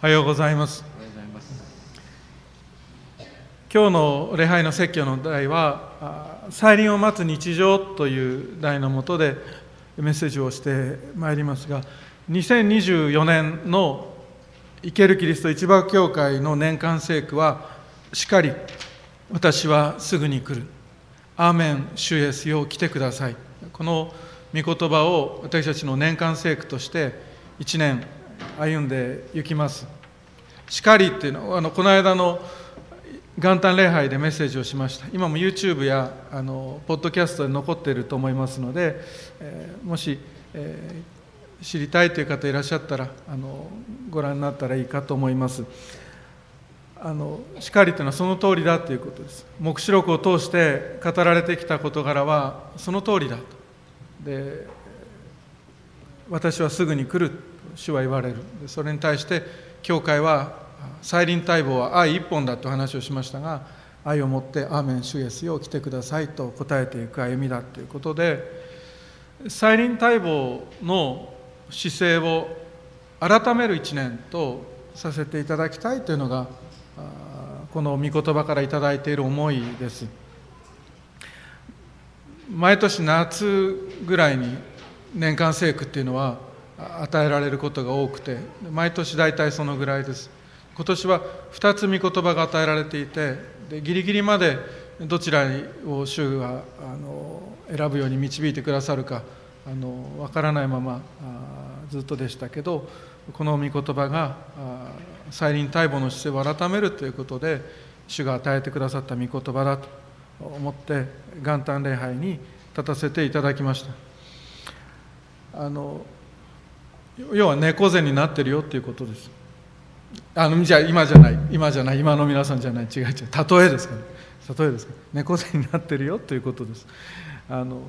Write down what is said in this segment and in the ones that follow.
おはようございます。今日の礼拝の説教の題は「再臨を待つ日常」という題のもとでメッセージをしてまいりますが2024年の生けるキリスト一番教会の年間聖句はしかり私はすぐに来る。アーメン主イエスよ来てください。この御言葉を私たちの年間聖句として1年歩んでいきます。しかりっていうのはあのこの間の元旦礼拝でメッセージをしました。今も YouTube やあのポッドキャストで残っていると思いますので、えー、もし、えー、知りたいという方いらっしゃったらあのご覧になったらいいかと思います。あのしかりというのはその通りだということです。黙示録を通して語られてきた事柄はその通りだと。で私はすぐに来る主は言われる。それに対して教会は再臨待望は愛一本だと話をしましたが愛を持って「アーメン主イエスよ来てください」と答えていく歩みだということで再臨待望の姿勢を改める一年とさせていただきたいというのがこの御言葉から頂いている思いです。毎年夏ぐらいに年間聖句っていうのは与えられることが多くて毎年大体そのぐらいです。今年は2つ御言葉が与えられていてでギリギリまでどちらを主があの選ぶように導いてくださるかあの分からないままずっとでしたけどこの御言葉が再臨待望の姿勢を改めるということで主が与えてくださった御言葉だと思って元旦礼拝に立たせていただきました。あの要は猫背になってるよっていうことです。あのじゃあ今じゃない。今じゃない。今の皆さんじゃない。違う違う。例えですかね例えですか猫背になってるよということです。あの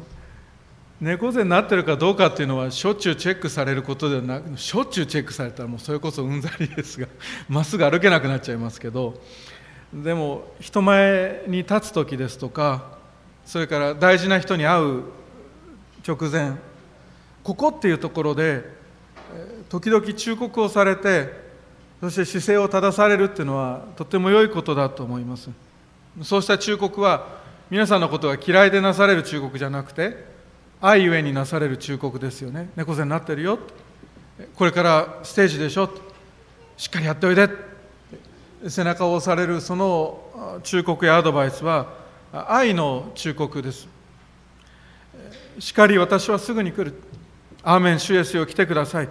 猫背になってるかどうかっていうのはしょっちゅうチェックされることではなくしょっちゅうチェックされたらもうそれこそうんざりですが まっすぐ歩けなくなっちゃいますけど。でも人前に立つ時ですとかそれから大事な人に会う直前ここっていうところで時々忠告をされてそして姿勢を正されるっていうのはとても良いことだと思います。そうした忠告は皆さんのことが嫌いでなされる忠告じゃなくて愛ゆえになされる忠告ですよね。猫背になってるよ。これからステージでしょ。しっかりやっておいで。背中を押されるその忠告やアドバイスは愛の忠告です。しっかり私はすぐに来る。アーメン主イエスよ来てください。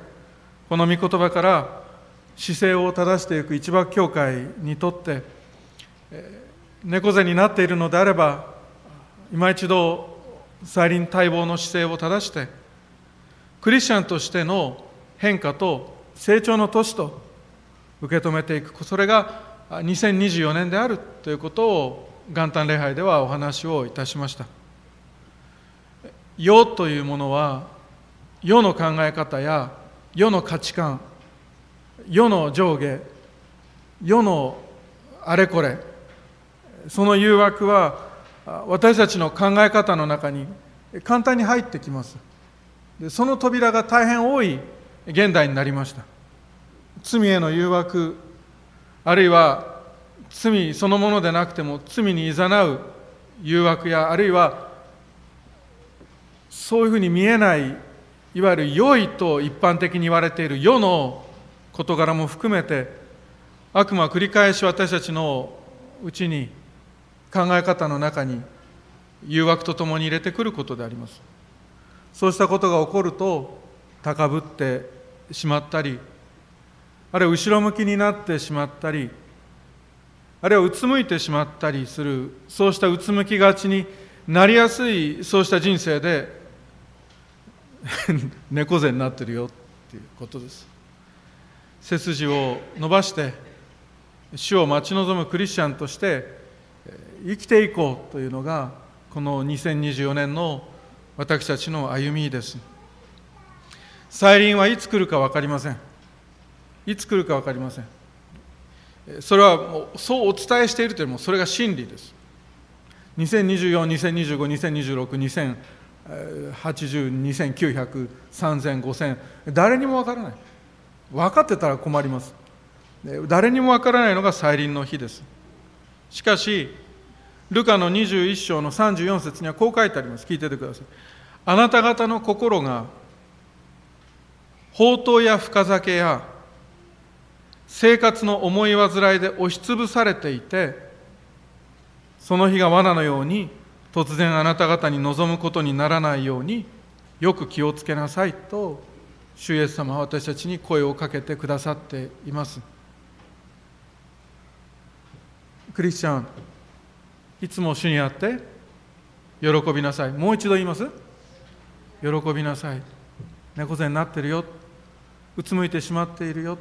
この御言葉から姿勢を正していく一幕教会にとって猫背になっているのであれば今一度再臨待望の姿勢を正してクリスチャンとしての変化と成長の年と受け止めていく。それが2024年であるということを元旦礼拝ではお話をいたしました。世というものは世の考え方や世の価値観世の上下世のあれこれその誘惑は私たちの考え方の中に簡単に入ってきます。でその扉が大変多い現代になりました。罪への誘惑あるいは罪そのものでなくても罪にいざなう誘惑やあるいはそういうふうに見えないいわゆる良いと一般的に言われている世の事柄も含めて悪魔は繰り返し私たちのうちに考え方の中に誘惑とともに入れてくることであります。そうしたことが起こると高ぶってしまったりあるいは後ろ向きになってしまったりあるいはうつむいてしまったりするそうしたうつむきがちになりやすいそうした人生で 猫背になってるよっていうことです。背筋を伸ばして主を待ち望むクリスチャンとして生きていこうというのがこの2024年の私たちの歩みです。再臨はいつ来るか分かりません。いつ来るか分かりません。それはもうそうお伝えしているというよりもそれが真理です。2024、2025、2026、2080、2900、3000、5000誰にも分からない。分かってたら困ります。誰にもわからないのが再臨の日です。しかしルカの21章の34節にはこう書いてあります。聞いててください。あなた方の心が宝刀や深酒や生活の思い煩いで押しつぶされていてその日が罠のように突然あなた方に望むことにならないようによく気をつけなさいと主イエス様は私たちに声をかけてくださっています。クリスチャンいつも主にあって喜びなさい。もう一度言います？喜びなさい。猫背になってるよ。うつむいてしまっているよ。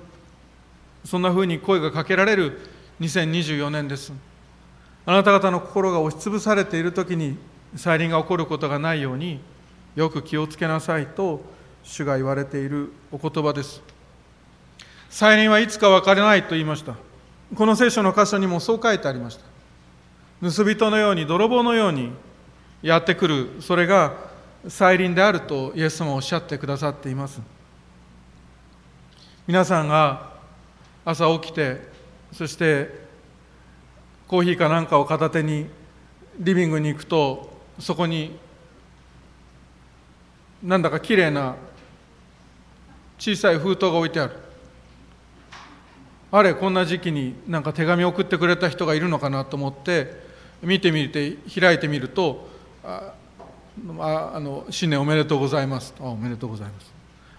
そんなふうに声がかけられる2024年です。あなた方の心が押しつぶされている時に再臨が起こることがないようによく気をつけなさいと主が言われているお言葉です。再臨はいつか分からないと言いました。この聖書の箇所にもそう書いてありました。盗人のように泥棒のようにやってくる。それが再臨であるとイエス様はおっしゃってくださっています。皆さんが朝起きてそしてコーヒーかなんかを片手にリビングに行くとそこになんだかきれいな小さい封筒が置いてある。あれこんな時期になんか手紙を送ってくれた人がいるのかなと思って見てみて開いてみるとああの新年おめでとうございます。あおめでとうございます。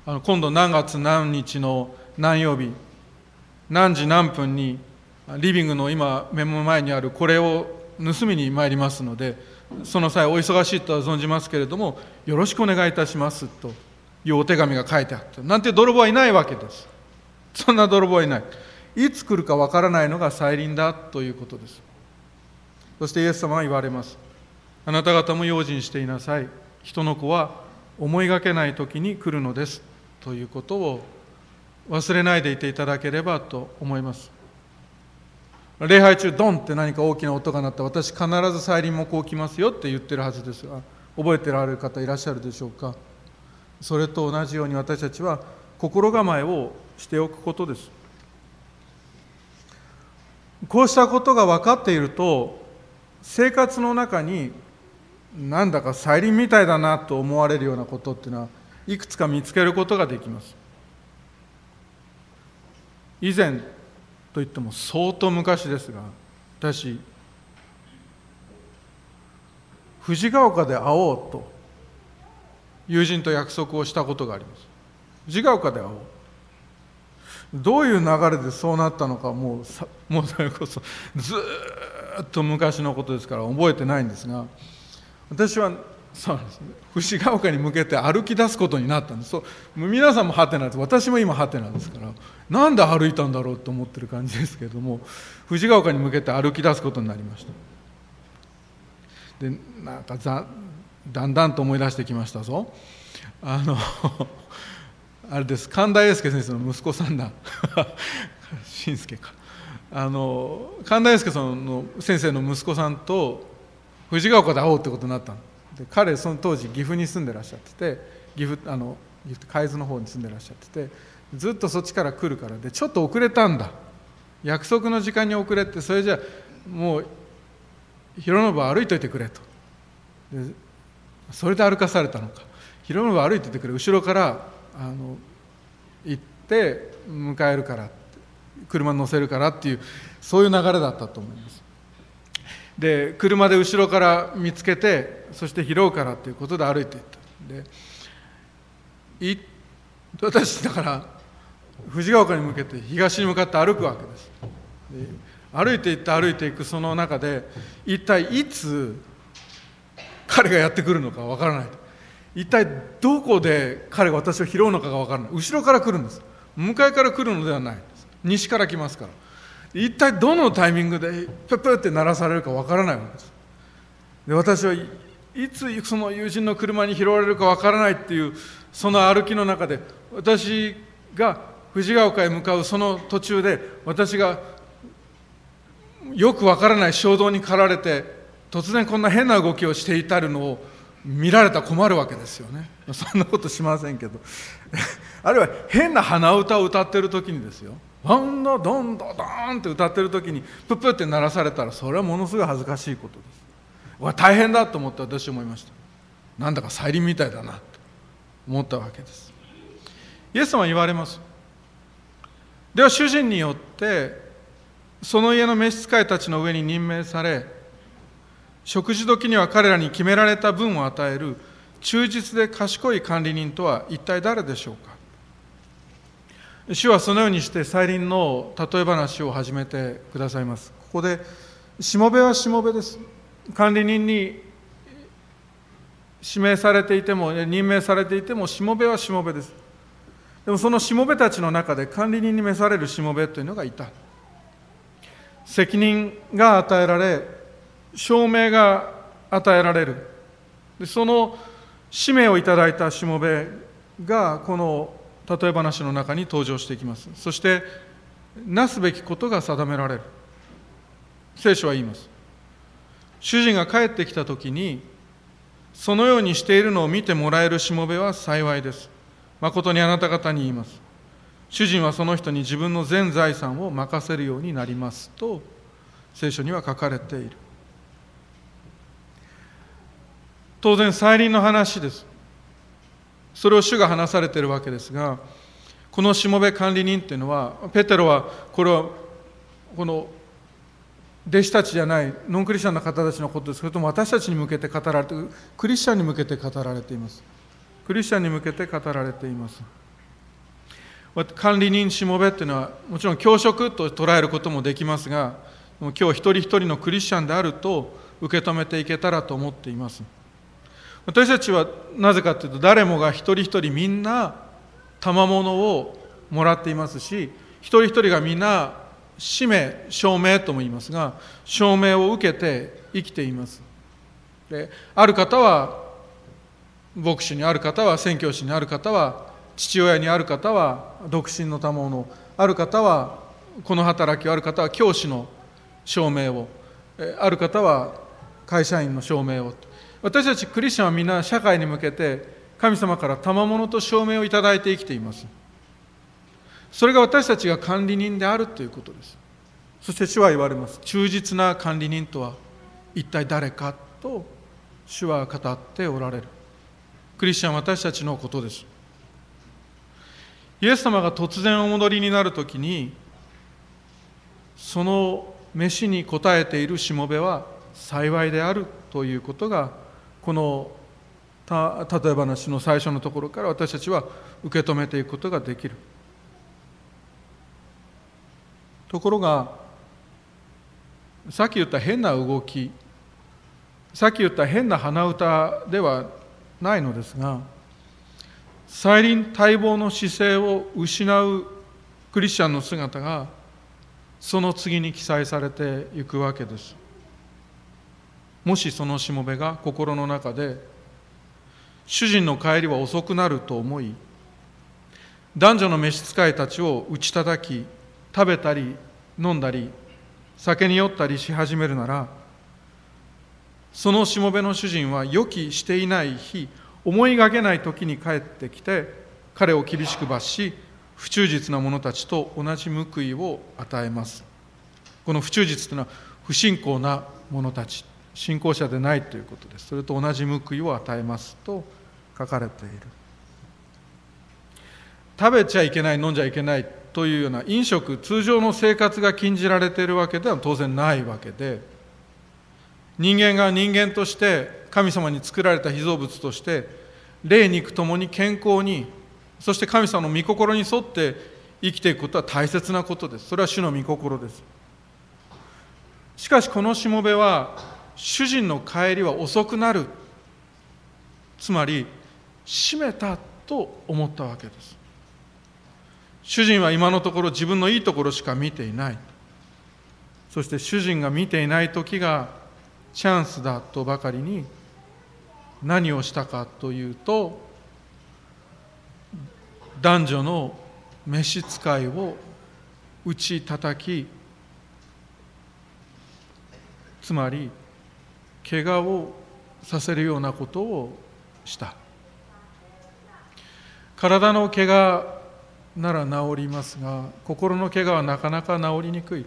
あの今度何月何日の何曜日何時何分にリビングの今目の前にあるこれを盗みに参りますのでその際お忙しいとは存じますけれどもよろしくお願いいたしますというお手紙が書いてあった。なんて泥棒はいないわけです。そんな泥棒はいない。いつ来るかわからないのが再臨だということです。そしてイエス様は言われます。あなた方も用心していなさい。人の子は思いがけない時に来るのです。ということを忘れないでいていただければと思います。礼拝中ドンって何か大きな音が鳴った私必ず再臨もこう来ますよって言ってるはずですが覚えてられる方いらっしゃるでしょうか？それと同じように私たちは心構えをしておくことです。こうしたことが分かっていると生活の中になんだか再臨みたいだなと思われるようなことっていうのはいくつか見つけることができます。以前といっても相当昔ですが私藤ヶ丘で会おうと友人と約束をしたことがあります。藤ヶ丘で会おう。どういう流れでそうなったのかもうさ もうそれこそずっと昔のことですから覚えてないんですが私はそうなんです。ね藤ヶ丘に向けて歩き出すことになったんです。そう皆さんもハテナです。私も今ハテナですからなんで歩いたんだろうと思ってる感じですけれども 藤ヶ丘に向けて歩き出すことになりました。でなんかざだんだんと思い出してきましたぞ。あの あれです。神田英介先生の息子さんだ。新助か。あの神田英介さんの先生の息子さんと藤ヶ丘で会おうってことになったで彼その当時岐阜に住んでらっしゃってて岐阜あの海津の方に住んでらっしゃっててずっとそっちから来るからでちょっと遅れたんだ。約束の時間に遅れてそれじゃもう広信は歩いといてくれと。でそれで歩かされたのか。広信は歩いててくれ。後ろからあの行って迎えるから車乗せるからっていうそういう流れだったと思います。で車で後ろから見つけてそして拾うからということで歩いていった。で 私だから藤ヶ丘に向けて東に向かって歩くわけです。歩いていって歩いていくその中で一体いつ彼がやってくるのかわからない。一体どこで彼が私を拾うのかがわからない。後ろから来るんです。向かいから来るのではない。西から来ますから。一体どのタイミングでプップって鳴らされるかわからないわけです。で私はいつその友人の車に拾われるかわからないっていうその歩きの中で私が藤ヶ丘へ向かうその途中で私がよくわからない衝動に駆られて突然こんな変な動きをしていたるのを見られたら困るわけですよね。そんなことしませんけど。あるいは変な鼻歌を歌ってる時にですよ。ワンドドンドドンって歌ってる時にプップって鳴らされたらそれはものすごい恥ずかしいことです。わ大変だと思って私思いました。なんだか再臨みたいだなと思ったわけです。イエス様は言われます。では主人によってその家の召使いたちの上に任命され食事時には彼らに決められた分を与える忠実で賢い管理人とは一体誰でしょうか。主はそのようにして再臨の例え話を始めてくださいます。ここでしもべはしもべです。管理人に指名されていても任命されていてもしもべはしもべです。でもそのしもべたちの中で管理人に召されるしもべというのがいた。責任が与えられ証明が与えられる。でその使命をいただいたしもべがこの例え話の中に登場していきます。そしてなすべきことが定められる。聖書は言います。主人が帰ってきた時にそのようにしているのを見てもらえるしもべは幸いです。誠にあなた方に言います。主人はその人に自分の全財産を任せるようになりますと聖書には書かれている。当然再臨の話です。それを主が話されているわけですがこのしもべ管理人っていうのはペテロはこれはこの弟子たちじゃないノンクリスチャンの方たちのことです。それとも私たちに向けて語られてクリスチャンに向けて語られています。クリスチャンに向けて語られています。管理人しもべっていうのはもちろん教職と捉えることもできますが今日一人一人のクリスチャンであると受け止めていけたらと思っています。私たちはなぜかというと誰もが一人一人みんな賜物をもらっていますし一人一人がみんな使命証明とも言いますが証明を受けて生きています。である方は牧師にある方は宣教師にある方は父親にある方は独身の賜物ある方はこの働きある方は教師の証明を。ある方は会社員の証明を。私たちクリスチャンはみんな社会に向けて神様から賜物と証明をいただいて生きています。それが私たちが管理人であるということです。そして主は言われます。忠実な管理人とは一体誰かと主は語っておられる。クリスチャン私たちのことです。イエス様が突然お戻りになるときにその飯に応えているしもべは幸いであるということがこの例え話の最初のところから私たちは受け止めていくことができる。ところがさっき言った変な動きさっき言った変な鼻歌ではないのですが再臨待望の姿勢を失うクリスチャンの姿がその次に記載されていくわけです。もしそのしもべが心の中で主人の帰りは遅くなると思い男女の召使いたちを打ち叩き食べたり飲んだり酒に酔ったりし始めるならそのしもべの主人は予期していない日思いがけない時に帰ってきて彼を厳しく罰し不忠実な者たちと同じ報いを与えます。この不忠実というのは不信仰な者たち信仰者でないということです。それと同じ報いを与えます。と書かれている。食べちゃいけない飲んじゃいけないというような飲食通常の生活が禁じられているわけでは当然ないわけで人間が人間として神様に作られた被造物として霊肉ともに健康にそして神様の御心に沿って生きていくことは大切なことです。それは主の御心です。しかしこのしもべは主人の帰りは遅くなる。つまり閉めたと思ったわけです。主人は今のところ自分のいいところしか見ていない。そして主人が見ていない時がチャンスだとばかりに何をしたかというと男女の召使いを打ち叩きつまり怪我をさせるようなことをした。体の怪我なら治りますが心の怪我はなかなか治りにくい。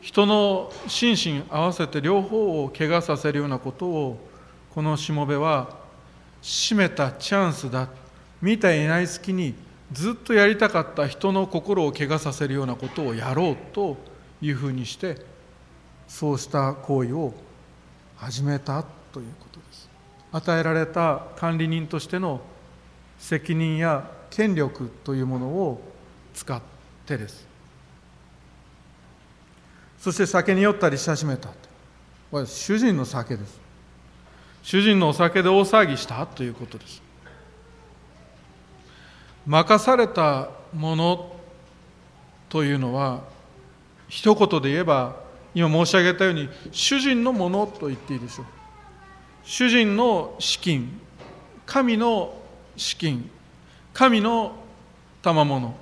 人の心身合わせて両方を怪我させるようなことをこのしもべは閉めたチャンスだ見ていない隙にずっとやりたかった人の心を怪我させるようなことをやろうというふうにしてそうした行為を始めたということです与えられた管理人としての責任や権力というものを使ってですそして酒に酔ったりし始めたこれ主人の酒です。主人のお酒で大騒ぎしたということです。任されたものというのは一言で言えば今申し上げたように主人のものと言っていいでしょう。主人の資金神の資金神の賜物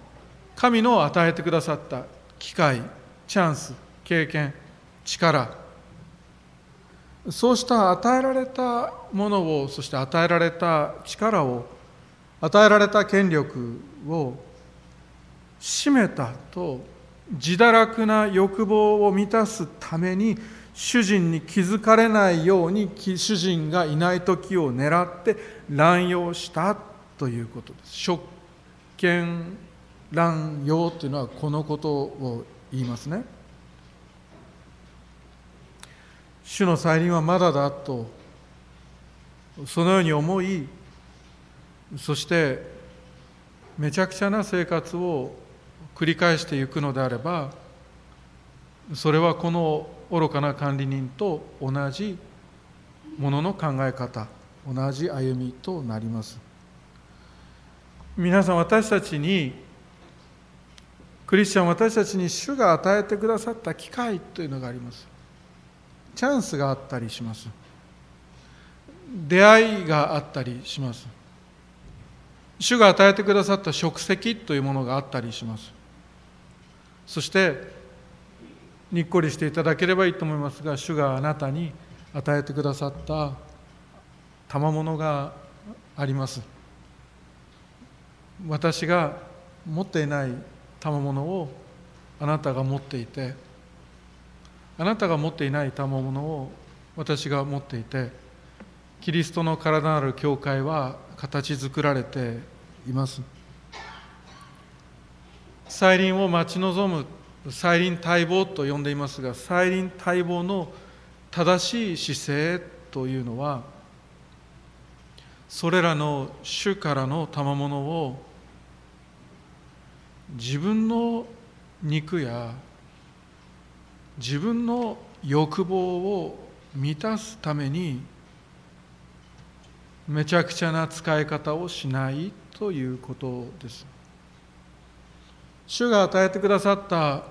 神の与えてくださった機会チャンス経験力。そうした与えられたものをそして与えられた力を与えられた権力を占めたと自堕落な欲望を満たすために主人に気づかれないように主人がいない時を狙って乱用したということです。職権乱用というのはこのことを言いますね。主の再臨はまだだとそのように思いそしてめちゃくちゃな生活を繰り返していくのであればそれはこの愚かな管理人と同じものの考え方同じ歩みとなります。皆さん私たちにクリスチャン私たちに主が与えてくださった機会というのがあります。チャンスがあったりします。出会いがあったりします。主が与えてくださった職責というものがあったりします。そしてにっこりしていただければいいと思いますが主があなたに与えてくださった賜物があります。私が持っていない賜物をあなたが持っていてあなたが持っていない賜物を私が持っていてキリストの体なる教会は形作られています。再臨を待ち望む再臨待望と呼んでいますが再臨待望の正しい姿勢というのはそれらの主からの賜物を自分の肉や自分の欲望を満たすためにめちゃくちゃな使い方をしないということです。主が与えてくださった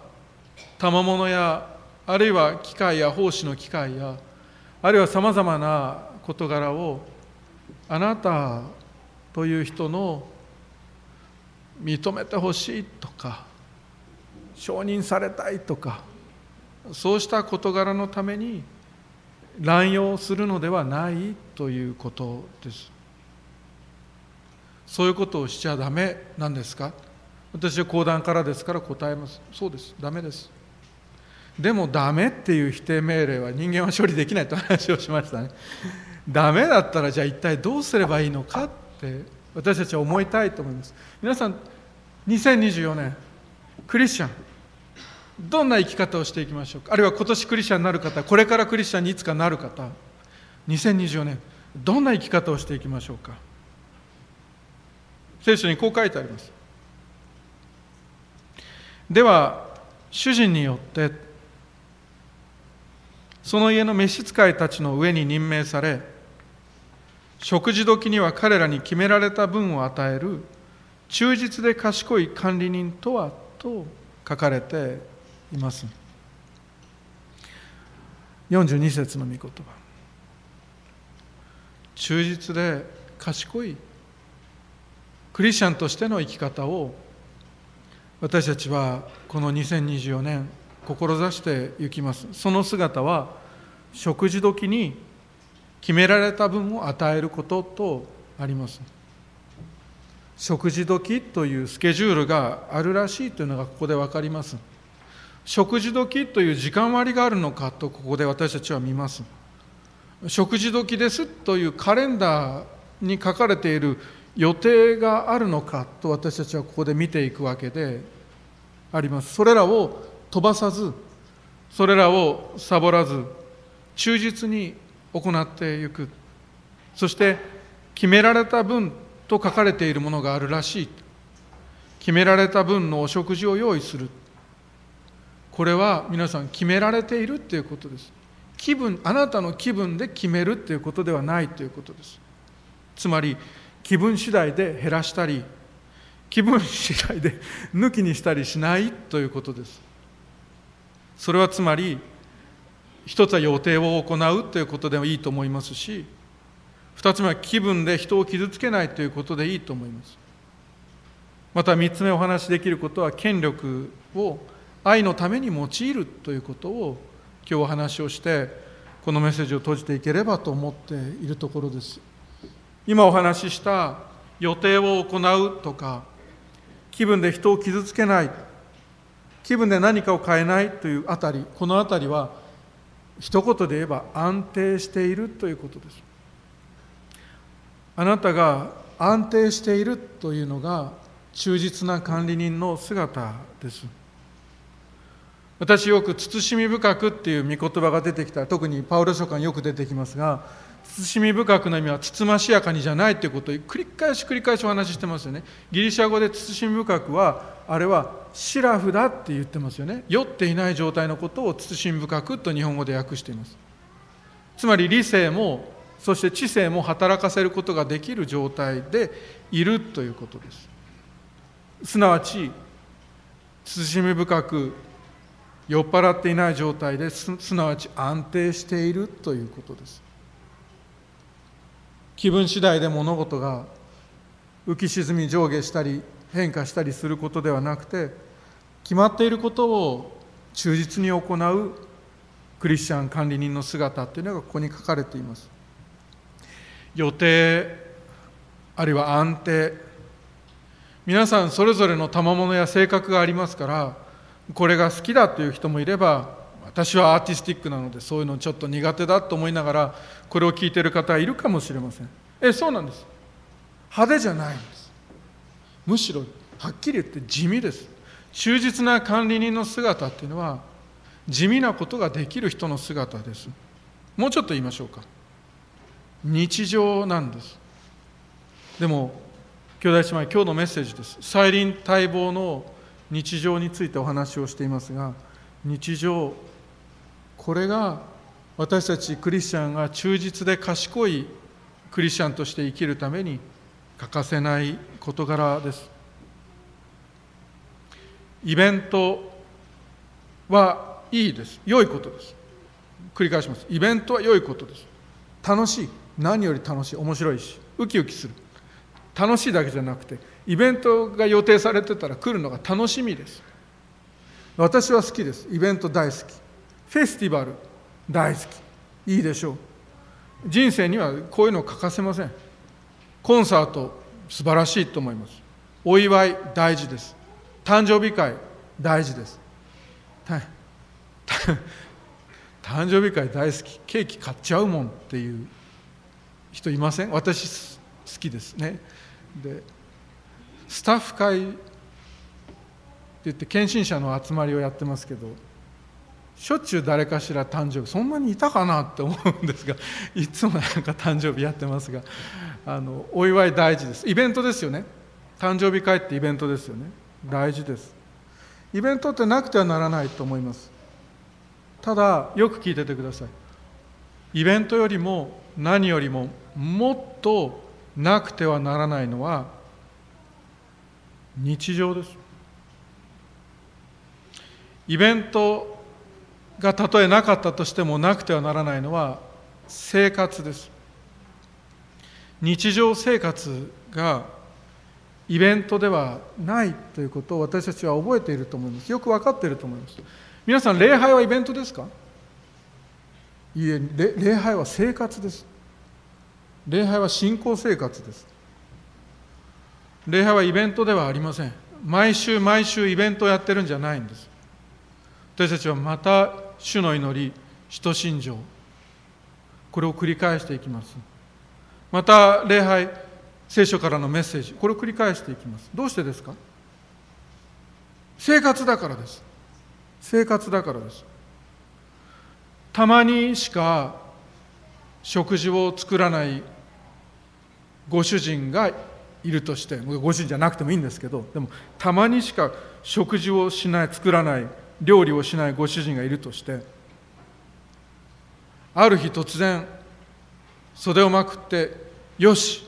賜物やあるいは機械や奉仕の機会やあるいはさまざまな事柄をあなたという人の認めてほしいとか承認されたいとかそうした事柄のために乱用するのではないということです。そういうことをしちゃダメなんですか？私は講談からですから答えます。そうです。ダメです。でもダメっていう否定命令は人間は処理できないと話をしましたね。ダメだったらじゃあ一体どうすればいいのか？って私たちは思いたいと思います。皆さん2024年クリスチャン。どんな生き方をしていきましょうか？あるいは今年クリスチャンになる方これからクリスチャンにいつかなる方2024年どんな生き方をしていきましょうか？聖書にこう書いてあります。では主人によってその家の召使いたちの上に任命され食事時には彼らに決められた分を与える忠実で賢い管理人とはと書かれています。42節の御言葉。忠実で賢いクリスチャンとしての生き方を私たちはこの2024年志していきます。その姿は食事時に決められた分を与えることとあります。食事時というスケジュールがあるらしいというのがここで分かります。食事時という時間割があるのかとここで私たちは見ます。食事時ですというカレンダーに書かれている予定があるのかと私たちはここで見ていくわけであります。それらを飛ばさずそれらをサボらず忠実に行っていく。そして決められた分と書かれているものがあるらしい。決められた分のお食事を用意する。これは皆さん決められているということです。気分あなたの気分で決めるということではないということです。つまり気分次第で減らしたり気分次第で抜きにしたりしないということです。それはつまり一つは予定を行うということでもいいと思いますし二つ目は気分で人を傷つけないということでいいと思います。また三つ目お話しできることは権力を愛のために用いるということを今日お話をしてこのメッセージを閉じていければと思っているところです。今お話しした予定を行うとか気分で人を傷つけない気分で何かを変えないというあたりこのあたりは一言で言えば安定しているということです。あなたが安定しているというのが忠実な管理人の姿です。私よく慎み深くっていう御言葉が出てきた。特にパウロ書簡よく出てきますが慎み深くの意味はつつましやかにじゃないということ。を繰り返し繰り返しお話ししてますよね。ギリシャ語で慎み深くはあれはシラフだって言ってますよね。酔っていない状態のことを慎み深くと日本語で訳しています。つまり理性もそして知性も働かせることができる状態でいるということです。すなわち慎み深く酔っ払っていない状態ですすなわち安定しているということです。気分次第で物事が浮き沈み上下したり変化したりすることではなくて決まっていることを忠実に行うクリスチャン管理人の姿というのがここに書かれています。予定あるいは安定。皆さんそれぞれの賜物や性格がありますからこれが好きだという人もいれば私はアーティスティックなのでそういうのちょっと苦手だと思いながらこれを聞いている方はいるかもしれません。えそうなんです。派手じゃないんです。むしろはっきり言って地味です。忠実な管理人の姿っていうのは地味なことができる人の姿です。もうちょっと言いましょうか。日常なんです。でも兄弟姉妹今日のメッセージです。再臨待望の日常についてお話をしていますが日常これが私たちクリスチャンが忠実で賢いクリスチャンとして生きるために欠かせない事柄です。イベントはいいです。良いことです。繰り返します。イベントは良いことです。楽しい。何より楽しい。面白いしウキウキする。楽しいだけじゃなくてイベントが予定されてたら来るのが楽しみです。私は好きです。イベント大好き。フェスティバル大好き。いいでしょう。人生にはこういうの欠かせません。コンサート素晴らしいと思います。お祝い大事です。誕生日会大事です。誕生日会大好き。ケーキ買っちゃうもんっていう人いません？私好きです。ね。でスタッフ会って言って献身者の集まりをやってますけどしょっちゅう誰かしら誕生日そんなにいたかなって思うんですが いつもなんか誕生日やってますがあのお祝い大事です。イベントですよね。誕生日会ってイベントですよね。大事です。イベントってなくてはならないと思います。ただよく聞いててください。イベントよりも何よりももっとなくてはならないのは日常です。イベントがたとえなかったとしてもなくてはならないのは生活です。日常生活がイベントではないということを私たちは覚えていると思います。よく分かっていると思います。皆さん礼拝はイベントですか？いえ礼拝は生活です。礼拝は信仰生活です。礼拝はイベントではありません。毎週毎週イベントをやってるんじゃないんです。私たちはまた主の祈り使徒信条。これを繰り返していきます。また礼拝聖書からのメッセージ。これを繰り返していきます。どうしてですか？生活だからです。生活だからです。たまにしか食事を作らないご主人がいるとしてご主人じゃなくてもいいんですけどでもたまにしか食事をしない作らない料理をしないご主人がいるとしてある日突然袖をまくって「よし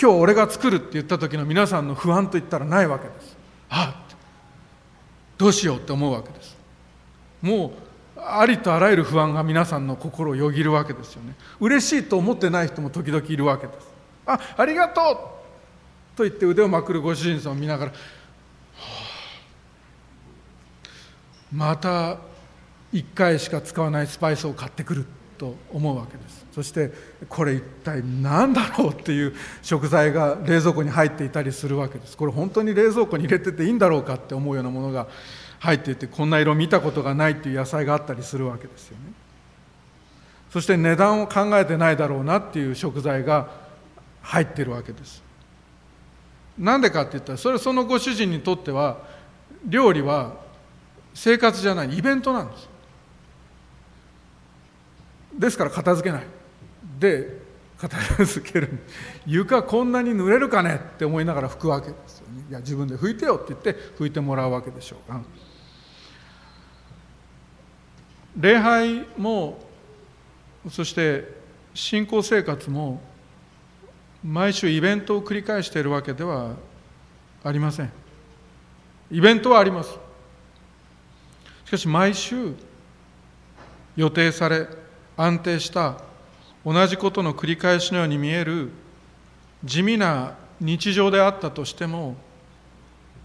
今日俺が作る」って言った時の皆さんの不安といったらないわけです。あどうしようって思うわけです。もうありとあらゆる不安が皆さんの心をよぎるわけですよね。嬉しいと思ってない人も時々いるわけです。あありがとう。と言って腕をまくるご主人さんを見ながら、はあ、また1回しか使わないスパイスを買ってくると思うわけです。そしてこれ一体何だろうっていう食材が冷蔵庫に入っていたりするわけです。これ本当に冷蔵庫に入れてていいんだろうかって思うようなものが入っていてこんな色見たことがないっていう野菜があったりするわけですよね。そして値段を考えてないだろうなっていう食材が入ってるわけです。なんでかって言ったらそれそのご主人にとっては料理は生活じゃないイベントなんです。ですから片付けない。で片付ける。床こんなに濡れるかねって思いながら拭くわけですよね。いや自分で拭いてよって言って拭いてもらうわけでしょう。か礼拝もそして信仰生活も毎週イベントを繰り返しているわけではありません。イベントはあります。しかし毎週予定され安定した同じことの繰り返しのように見える地味な日常であったとしても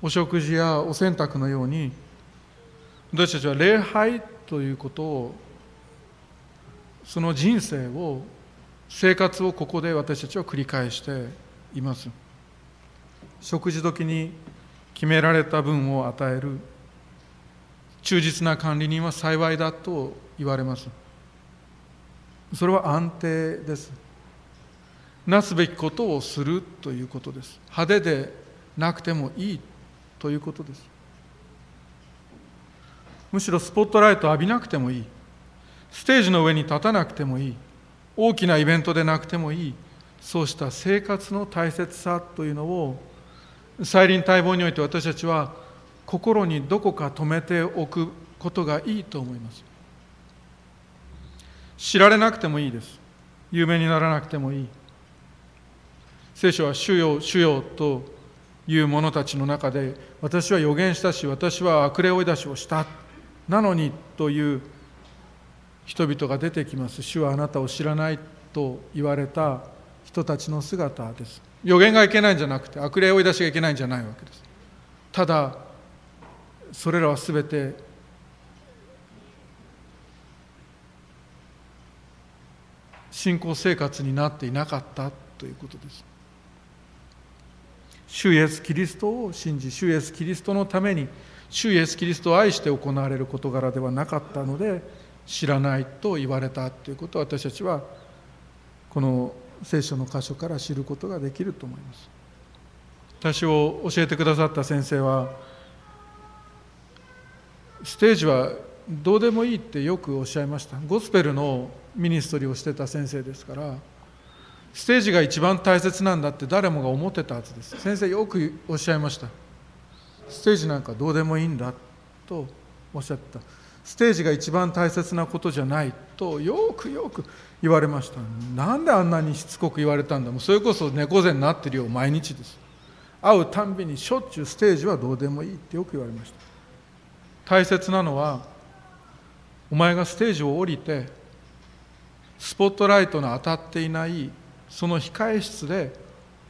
お食事やお洗濯のように私たちは礼拝ということをその人生を生活をここで私たちは繰り返しています。食事時に決められた分を与える。忠実な管理人は幸いだと言われます。それは安定です。なすべきことをするということです。派手でなくてもいいということです。むしろスポットライトを浴びなくてもいい。ステージの上に立たなくてもいい。大きなイベントでなくてもいい。そうした生活の大切さというのを再臨待望において私たちは心にどこか止めておくことがいいと思います。知られなくてもいいです。有名にならなくてもいい。聖書は主よ主よという者たちの中で私は予言したし私は悪霊追い出しをした。なのにという人々が出てきます。主はあなたを知らないと言われた人たちの姿です。予言がいけないんじゃなくて悪霊追い出しがいけないんじゃないわけです。ただそれらは全て信仰生活になっていなかったということです。主イエス・キリストを信じ主イエス・キリストのために主イエス・キリストを愛して行われる事柄ではなかったので知らないと言われたということを私たちはこの聖書の箇所から知ることができると思います。私を教えてくださった先生はステージはどうでもいいってよくおっしゃいました。ゴスペルのミニストリーをしてた先生ですからステージが一番大切なんだって誰もが思ってたはずです。先生よくおっしゃいました。ステージなんかどうでもいいんだとおっしゃった。ステージが一番大切なことじゃないとよくよく言われました。なんであんなにしつこく言われたんだ。もうそれこそ猫背になってるよ。毎日です。会うたんびにしょっちゅうステージはどうでもいいってよく言われました。大切なのはお前がステージを降りてスポットライトの当たっていないその控え室で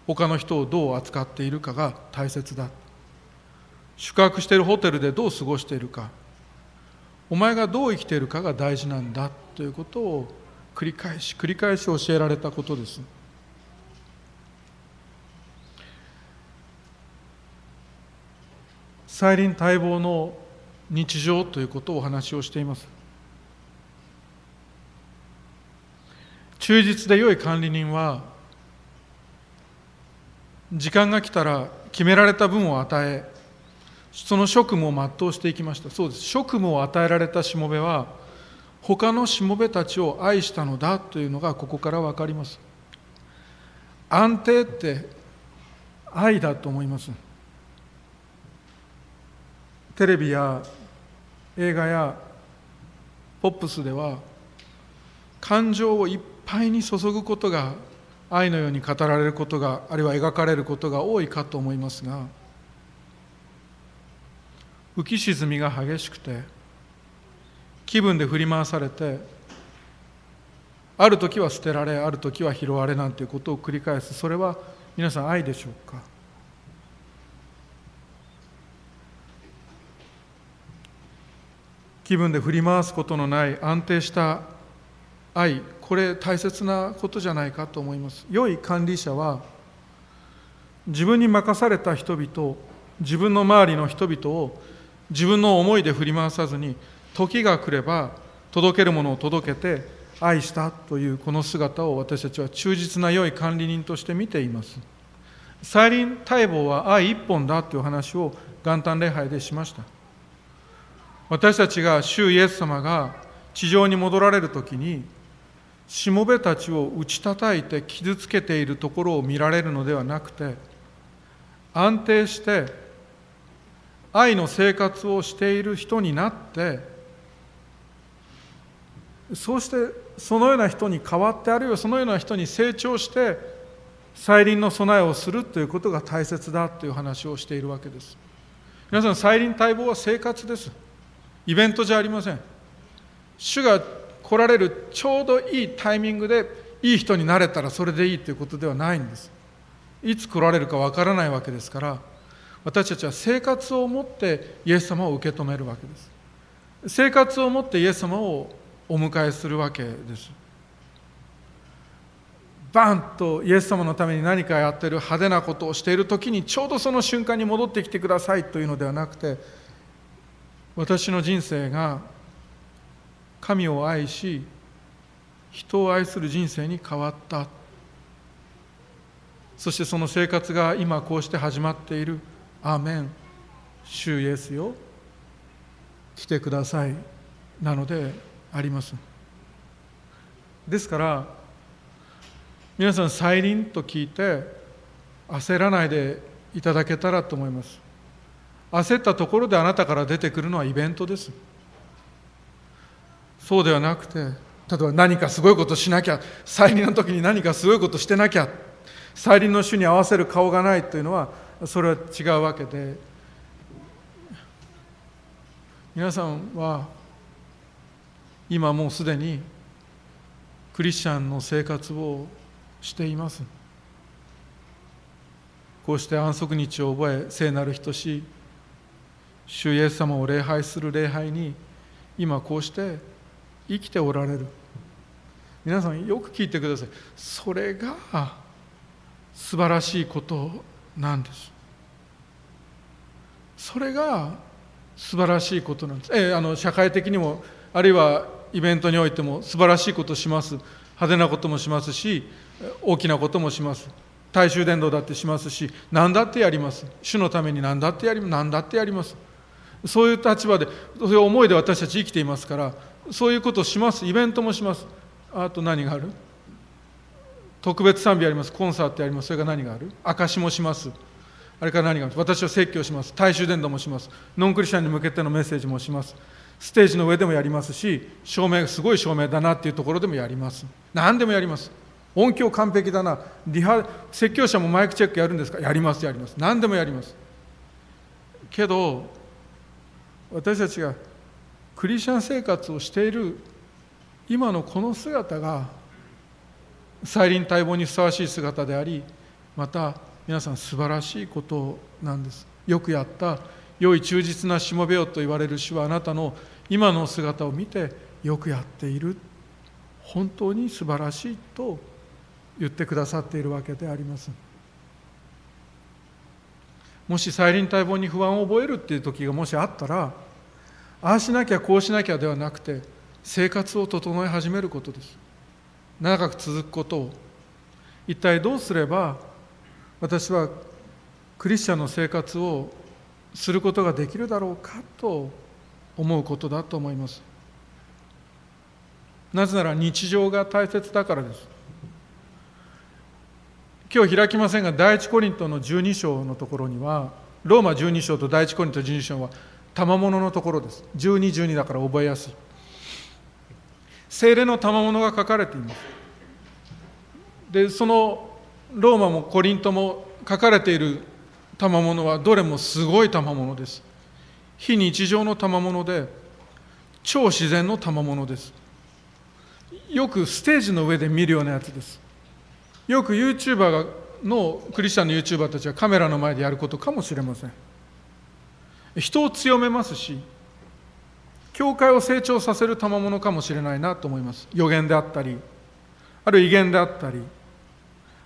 他の人をどう扱っているかが大切だ。宿泊しているホテルでどう過ごしているか。お前がどう生きているかが大事なんだということを繰り返し繰り返し教えられたことです。再臨待望の日常ということをお話をしています忠実で良い管理人は時間が来たら決められた分を与えその職務を全うしていきました。そうです。職務を与えられたしもべは他のしもべたちを愛したのだというのがここから分かります。安定って愛だと思います。テレビや映画やポップスでは感情をいっぱいに注ぐことが愛のように語られることがあるいは描かれることが多いかと思いますが浮き沈みが激しくて気分で振り回されてある時は捨てられある時は拾われなんていうことを繰り返す。それは皆さん愛でしょうか？気分で振り回すことのない安定した愛。これ大切なことじゃないかと思います。良い管理者は自分に任された人々自分の周りの人々を自分の思いで振り回さずに時が来れば届けるものを届けて愛したというこの姿を私たちは忠実な良い管理人として見ています。再臨待望は愛一本だという話を元旦礼拝でしました。私たちが主イエス様が地上に戻られる時にしもべたちを打ち叩いて傷つけているところを見られるのではなくて安定して愛の生活をしている人になってそうしてそのような人に変わってあるいはそのような人に成長して再臨の備えをするということが大切だという話をしているわけです。皆さん再臨待望は生活です。イベントじゃありません。主が来られるちょうどいいタイミングでいい人になれたらそれでいいということではないんです。いつ来られるかわからないわけですから私たちは生活をもってイエス様を受け止めるわけです。生活をもってイエス様をお迎えするわけです。バンとイエス様のために何かやってる派手なことをしている時にちょうどその瞬間に戻ってきてくださいというのではなくて私の人生が神を愛し人を愛する人生に変わった。そしてその生活が今こうして始まっている。アーメン。主イエスよ。来てください。なのであります。ですから皆さん再臨と聞いて焦らないでいただけたらと思います。焦ったところであなたから出てくるのはイベントです。そうではなくて例えば何かすごいことしなきゃ再臨の時に何かすごいことしてなきゃ再臨の主に合わせる顔がないというのはそれは違うわけで皆さんは今もうすでにクリスチャンの生活をしています。こうして安息日を覚え聖なる人し主イエス様を礼拝する礼拝に今こうして生きておられる。皆さんよく聞いてください。それが素晴らしいこと。なんです。それが素晴らしいことなんです、えあの社会的にもあるいはイベントにおいても素晴らしいことします。派手なこともしますし大きなこともします。大衆伝道だってしますし何だってやります。主のために何だってやり何だってやります。そういう立場でそういう思いで私たち生きていますからそういうことをします。イベントもします。あと何がある？特別賛美あります。コンサートやります。それが何がある？証もします。あれから何がある？私は説教します。大衆伝道もします。ノンクリスチャンに向けてのメッセージもします。ステージの上でもやりますし照明すごい照明だなっていうところでもやります。何でもやります。音響完璧だな。リハ説教者もマイクチェックやるんですか？やりますやります。何でもやります。けど私たちがクリスチャン生活をしている今のこの姿が再臨待望にふさわしい姿でありまた皆さん素晴らしいことなんです。よくやった良い忠実なしもべよと言われる主はあなたの今の姿を見てよくやっている。本当に素晴らしいと言ってくださっているわけであります。もし再臨待望に不安を覚えるっていう時がもしあったらああしなきゃこうしなきゃではなくて生活を整え始めることです。長く続くことを。一体どうすれば私はクリスチャンの生活をすることができるだろうかと思うことだと思います。なぜなら日常が大切だからです。今日開きませんが第一コリントの12章のところにはローマ12章と第一コリント12章は賜物のところです。1212だから覚えやすい。精霊の賜物が書かれています。でそのローマもコリントも書かれている賜物はどれもすごい賜物です。非日常の賜物で超自然の賜物です。よくステージの上で見るようなやつです。よく YouTuber がのクリスチャンの YouTuber たちはカメラの前でやることかもしれません。人を強めますし教会を成長させる賜物かもしれないなと思います。予言であったりあるいは威厳であったり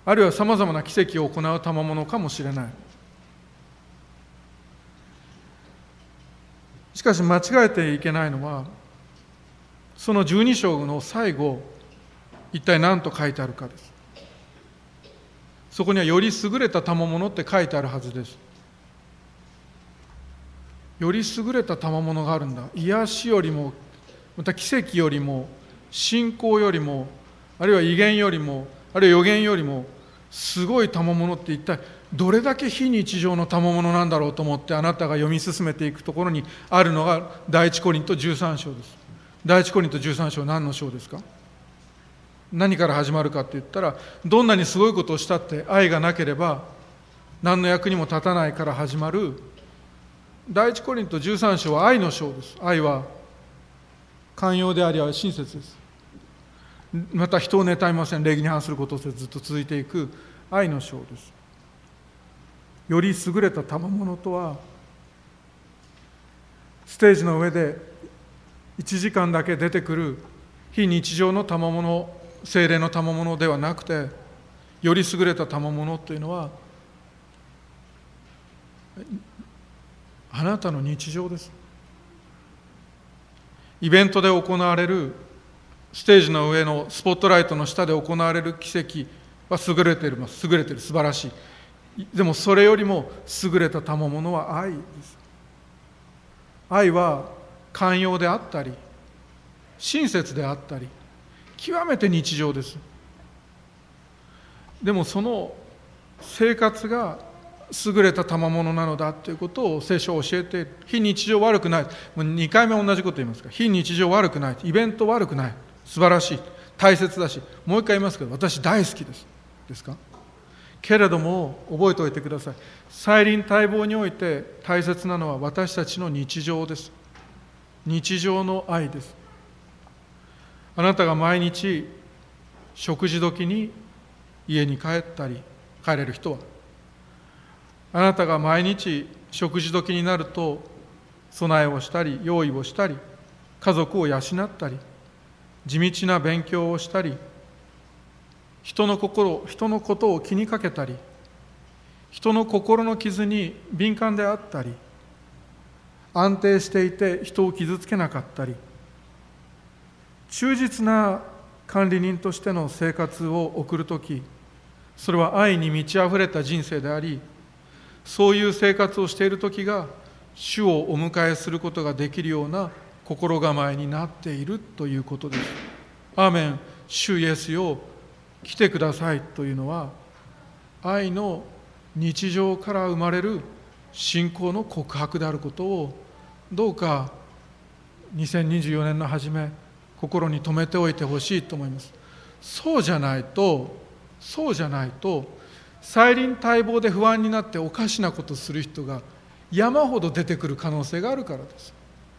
あるいはさまざまな奇跡を行う賜物かもしれない。しかし間違えていけないのはその十二章の最後一体何と書いてあるかです。そこにはより優れた賜物って書いてあるはずです。より優れた賜物があるんだ。癒しよりもまた奇跡よりも信仰よりもあるいは威厳よりもあるいは予言よりもすごい賜物って一体どれだけ非日常の賜物なんだろうと思ってあなたが読み進めていくところにあるのが第一コリント13章です。第一コリント13章何の章ですか？何から始まるかって言ったらどんなにすごいことをしたって愛がなければ何の役にも立たないから始まる第一コリント13章は愛の章です。愛は寛容であり親切です。また人を妬みません。礼儀に反することをずっと続いていく。愛の章です。より優れた賜物とはステージの上で1時間だけ出てくる非日常の賜物精霊の賜物ではなくてより優れた賜物というのはあなたの日常です。イベントで行われるステージの上のスポットライトの下で行われる奇跡は優れています優れている素晴らしい。でもそれよりも優れた賜物は愛です。愛は寛容であったり親切であったり極めて日常です。でもその生活が優れた賜物なのだということを聖書は教えて非日常悪くない。もう2回目同じこと言いますか非日常悪くない。イベント悪くない。素晴らしい。大切だし。もう一回言いますけど私大好きです。ですか？けれども覚えておいてください。再臨待望において大切なのは私たちの日常です。日常の愛です。あなたが毎日食事時に家に帰ったり帰れる人はあなたが毎日食事時になると備えをしたり用意をしたり家族を養ったり地道な勉強をしたり人の心人のことを気にかけたり人の心の傷に敏感であったり安定していて人を傷つけなかったり忠実な管理人としての生活を送る時それは愛に満ち溢れた人生でありそういう生活をしている時が主をお迎えすることができるような心構えになっているということです。アーメン主イエスよ来てくださいというのは愛の日常から生まれる信仰の告白であることをどうか2024年の初め心に留めておいてほしいと思いますそうじゃないとそうじゃないと再臨待望で不安になっておかしなことする人が山ほど出てくる可能性があるからです。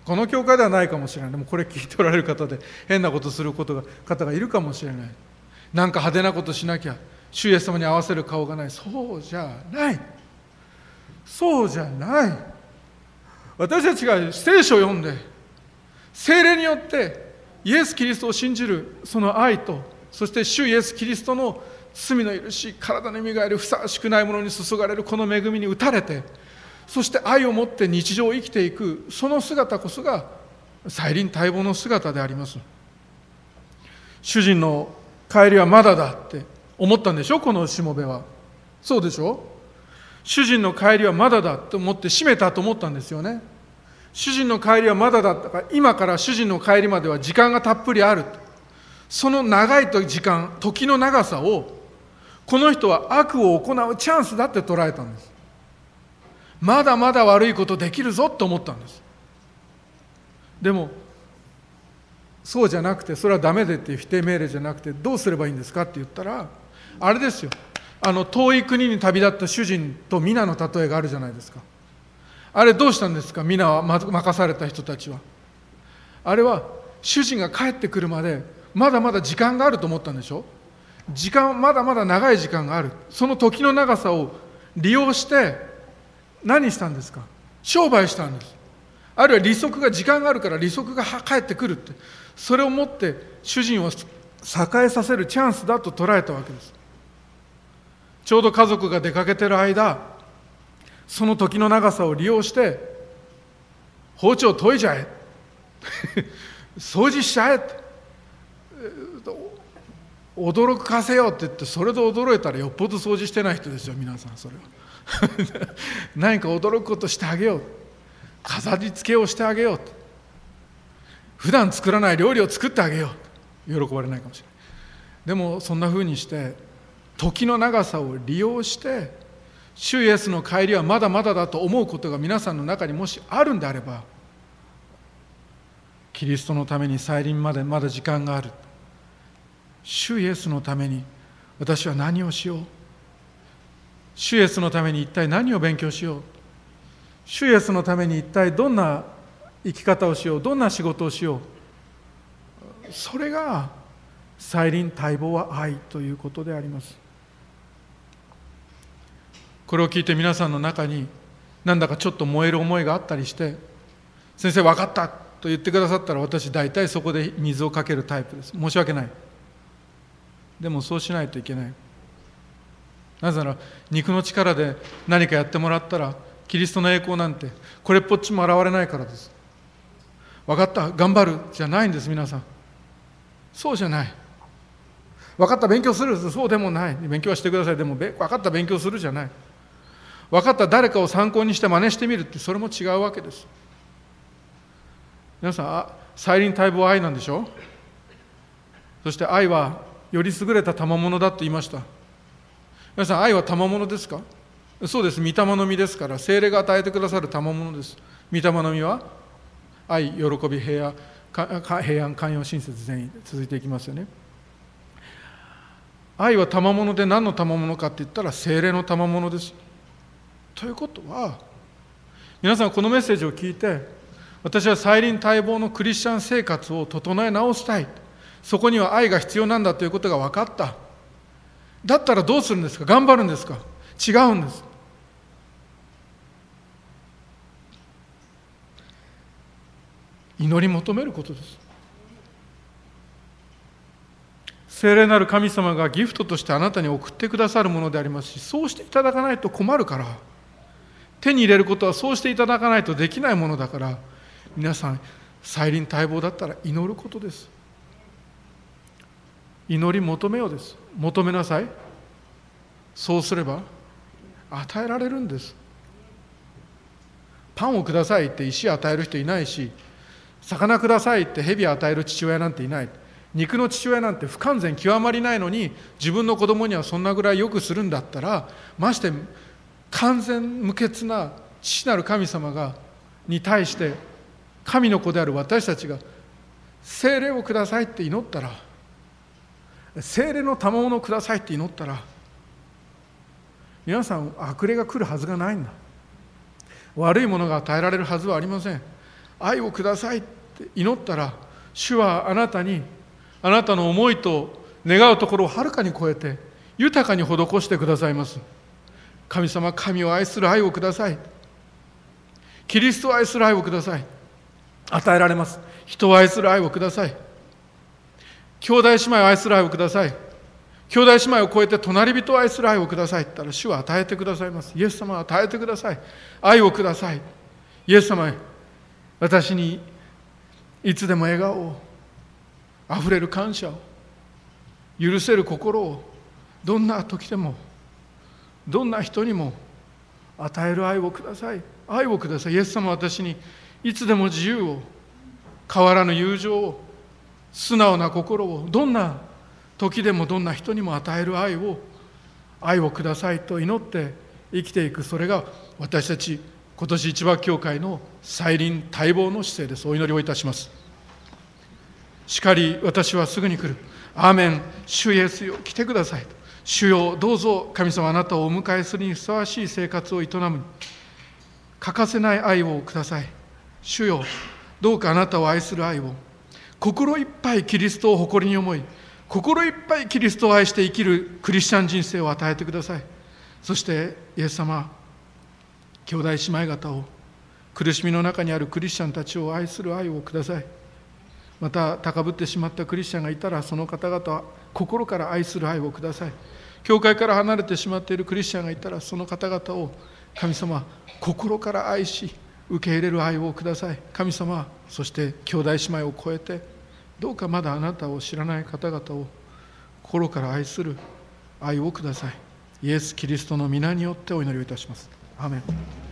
この教会ではないかもしれない。でもこれ聞いておられる方で変なことすることが方がいるかもしれない。なんか派手なことしなきゃ主イエス様に合わせる顔がない。そうじゃない。そうじゃない。私たちが聖書を読んで精霊によってイエス・キリストを信じるその愛とそして主イエス・キリストの罪の許し体の身がえるふさわしくないものに注がれるこの恵みに打たれてそして愛を持って日常を生きていくその姿こそが再臨待望の姿であります。主人の帰りはまだだって思ったんでしょ？このしもべは。そうでしょ？主人の帰りはまだだと思って閉めたと思ったんですよね。主人の帰りはまだだった。から今から主人の帰りまでは時間がたっぷりある。その長い時間時の長さをこの人は悪を行うチャンスだって捉えたんです。まだまだ悪いことできるぞと思ったんです。でもそうじゃなくてそれはダメでっていう否定命令じゃなくてどうすればいいんですかって言ったらあれですよ。あの遠い国に旅立った主人と皆の例えがあるじゃないですか。あれどうしたんですか？皆は任された人たちは。あれは主人が帰ってくるまでまだまだ時間があると思ったんでしょ？時間まだまだ長い時間がある。その時の長さを利用して何したんですか？商売したんです。あるいは利息が時間があるから利息が返ってくるって。それをもって主人を栄えさせるチャンスだと捉えたわけです。ちょうど家族が出かけてる間その時の長さを利用して包丁研いじゃえ。掃除しちゃえって。驚かせようって言ってそれで驚いたらよっぽど掃除してない人ですよ皆さんそれは。何か驚くことしてあげよう。飾り付けをしてあげよう普段作らない料理を作ってあげよう喜ばれないかもしれない。でもそんなふうにして時の長さを利用して主イエスの帰りはまだまだだと思うことが皆さんの中にもしあるんであればキリストのために再臨までまだ時間がある。主イエスのために私は何をしよう？主イエスのために一体何を勉強しよう？主イエスのために一体どんな生き方をしよう？どんな仕事をしよう？それが再臨待望は愛ということであります。これを聞いて皆さんの中になんだかちょっと燃える思いがあったりして先生分かったと言ってくださったら私大体そこで水をかけるタイプです。申し訳ない。でもそうしないといけない。なぜなら肉の力で何かやってもらったらキリストの栄光なんてこれっぽっちも現れないからです。分かった？頑張る？じゃないんです皆さん。そうじゃない。分かった？勉強する？そうでもない。勉強はしてください。でも分かった？勉強するじゃない。分かった？誰かを参考にして真似してみるってそれも違うわけです。皆さん再臨待望愛なんでしょ？そして愛はより優れた賜物だと言いました。皆さん愛は賜物ですか？そうです。御霊の実ですから精霊が与えてくださる賜物です。御霊の実は愛喜び平安平安寛容親切善意続いていきますよね。愛は賜物で何の賜物かって言ったら精霊の賜物です。ということは皆さんこのメッセージを聞いて私は再臨待望のクリスチャン生活を整え直したい。そこには愛が必要なんだということが分かった。だったらどうするんですか？頑張るんですか？違うんです。祈り求めることです。聖霊なる神様がギフトとしてあなたに送ってくださるものでありますしそうしていただかないと困るから。手に入れることはそうしていただかないとできないものだから皆さん再臨待望だったら祈ることです。祈り求めようです。求めなさい。そうすれば与えられるんです。パンをくださいって石与える人いないし魚くださいって蛇与える父親なんていない。肉の父親なんて不完全極まりないのに自分の子供にはそんなぐらいよくするんだったらまして完全無欠な父なる神様がに対して神の子である私たちが精霊をくださいって祈ったら精霊の賜物をくださいって祈ったら皆さん悪霊が来るはずがないんだ。悪いものが与えられるはずはありません。愛をくださいって祈ったら主はあなたにあなたの思いと願うところをはるかに超えて豊かに施してくださいます。神様神を愛する愛をください。キリストを愛する愛をください。与えられます。人を愛する愛をください。兄弟姉妹を愛する愛をください。兄弟姉妹を超えて隣人を愛する愛をください。って言ったら主は与えてくださいます。イエス様は与えてください。愛をください。イエス様へ私にいつでも笑顔をあふれる感謝を許せる心をどんな時でもどんな人にも与える愛をください。愛をください。イエス様は私にいつでも自由を変わらぬ友情を素直な心をどんな時でもどんな人にも与える愛を愛をくださいと祈って生きていく。それが私たち今年一番教会の再臨待望の姿勢です。お祈りをいたします。しかり私はすぐに来る。アーメン。主イエスよ来てください。主よどうぞ神様あなたをお迎えするにふさわしい生活を営む。欠かせない愛をください。主よどうかあなたを愛する愛を。心いっぱいキリストを誇りに思い心いっぱいキリストを愛して生きるクリスチャン人生を与えてください。そしてイエス様兄弟姉妹方を苦しみの中にあるクリスチャンたちを愛する愛をください。また高ぶってしまったクリスチャンがいたらその方々は心から愛する愛をください。教会から離れてしまっているクリスチャンがいたらその方々を神様心から愛し受け入れる愛をください。神様そして兄弟姉妹を超えてどうかまだあなたを知らない方々を心から愛する愛をください。イエス・キリストの皆によってお祈りをいたします。アメン。